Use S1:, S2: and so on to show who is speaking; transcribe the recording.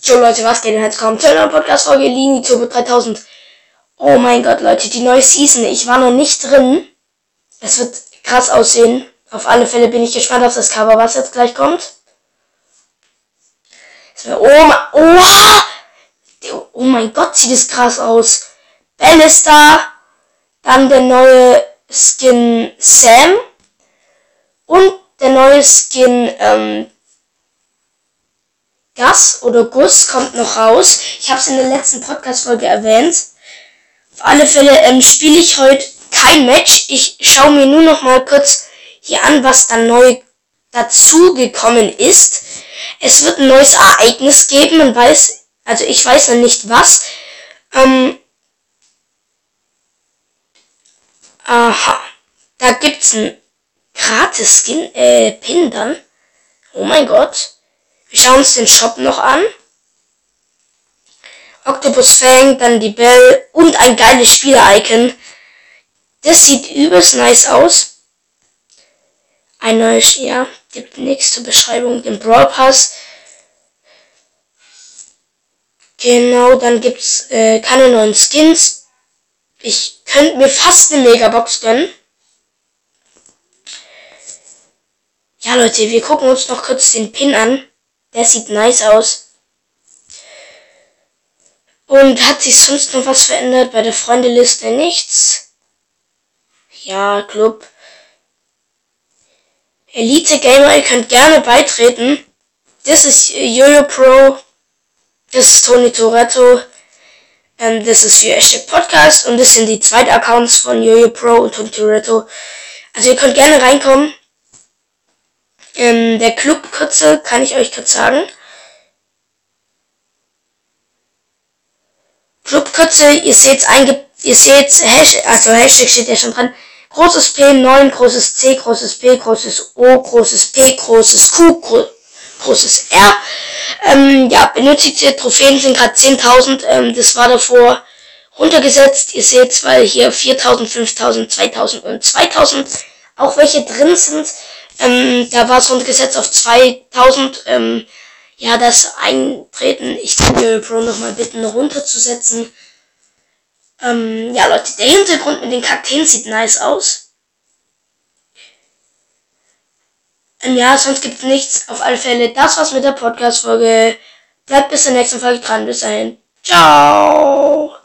S1: So Leute, was geht denn jetzt kommt zu einer Podcast-Folge Lini Turbo 3000. Oh mein Gott, Leute, die neue Season. Ich war noch nicht drin. Es wird krass aussehen. Auf alle Fälle bin ich gespannt auf das Cover, was jetzt gleich kommt. Oh, Oha! Oh mein Gott, sieht es krass aus. Ballista. Dann der neue Skin Sam. Und der neue Skin ähm, Gas oder Guss kommt noch raus. Ich habe es in der letzten Podcast-Folge erwähnt. Auf alle Fälle ähm, spiele ich heute kein Match. Ich schaue mir nur noch mal kurz hier an, was da neu dazu gekommen ist. Es wird ein neues Ereignis geben. Man weiß, also ich weiß noch nicht was. Ähm, aha. Da gibt's ein Gratis-Skin, äh, Pin dann. Oh mein Gott. Wir schauen uns den Shop noch an. Octopus Fang, dann die Bell und ein geiles Spieler-Icon. Das sieht übelst nice aus. Ein neues, ja, gibt nichts zur Beschreibung. Den Brawl Pass. Genau, dann gibt's äh, keine neuen Skins. Ich könnte mir fast eine Megabox gönnen. Ja, Leute, wir gucken uns noch kurz den Pin an. Der sieht nice aus. Und hat sich sonst noch was verändert? Bei der Freundeliste nichts. Ja, Club. Elite Gamer, ihr könnt gerne beitreten. Das ist Jojo Pro. Das ist Tony Toretto. Ähm, das ist für Hashtag Podcast. Und das sind die zweiten Accounts von Jojo Pro und Tony Toretto. Also ihr könnt gerne reinkommen. Ähm, der Clubkürze kann ich euch kurz sagen. Clubkürze, ihr seht einge ihr seht Hashtag, also Hashtag steht ja schon dran. Großes P, 9, großes C, großes P, großes O, großes P, großes Q, gro großes R. Ähm, ja, benötigte Trophäen sind gerade 10.000. Ähm, das war davor runtergesetzt. Ihr seht, weil hier 4.000, 5.000, 2.000 und 2.000 auch welche drin sind. Ähm, da war es runtergesetzt auf 2000. Ähm, ja, das Eintreten, ich die Pro nochmal bitten, runterzusetzen. Ähm, ja, Leute, der Hintergrund mit den Kakteen sieht nice aus. Ähm, ja, sonst gibt's nichts. Auf alle Fälle, das war's mit der Podcast-Folge. Bleibt bis zur nächsten Folge dran. Bis dahin. Ciao.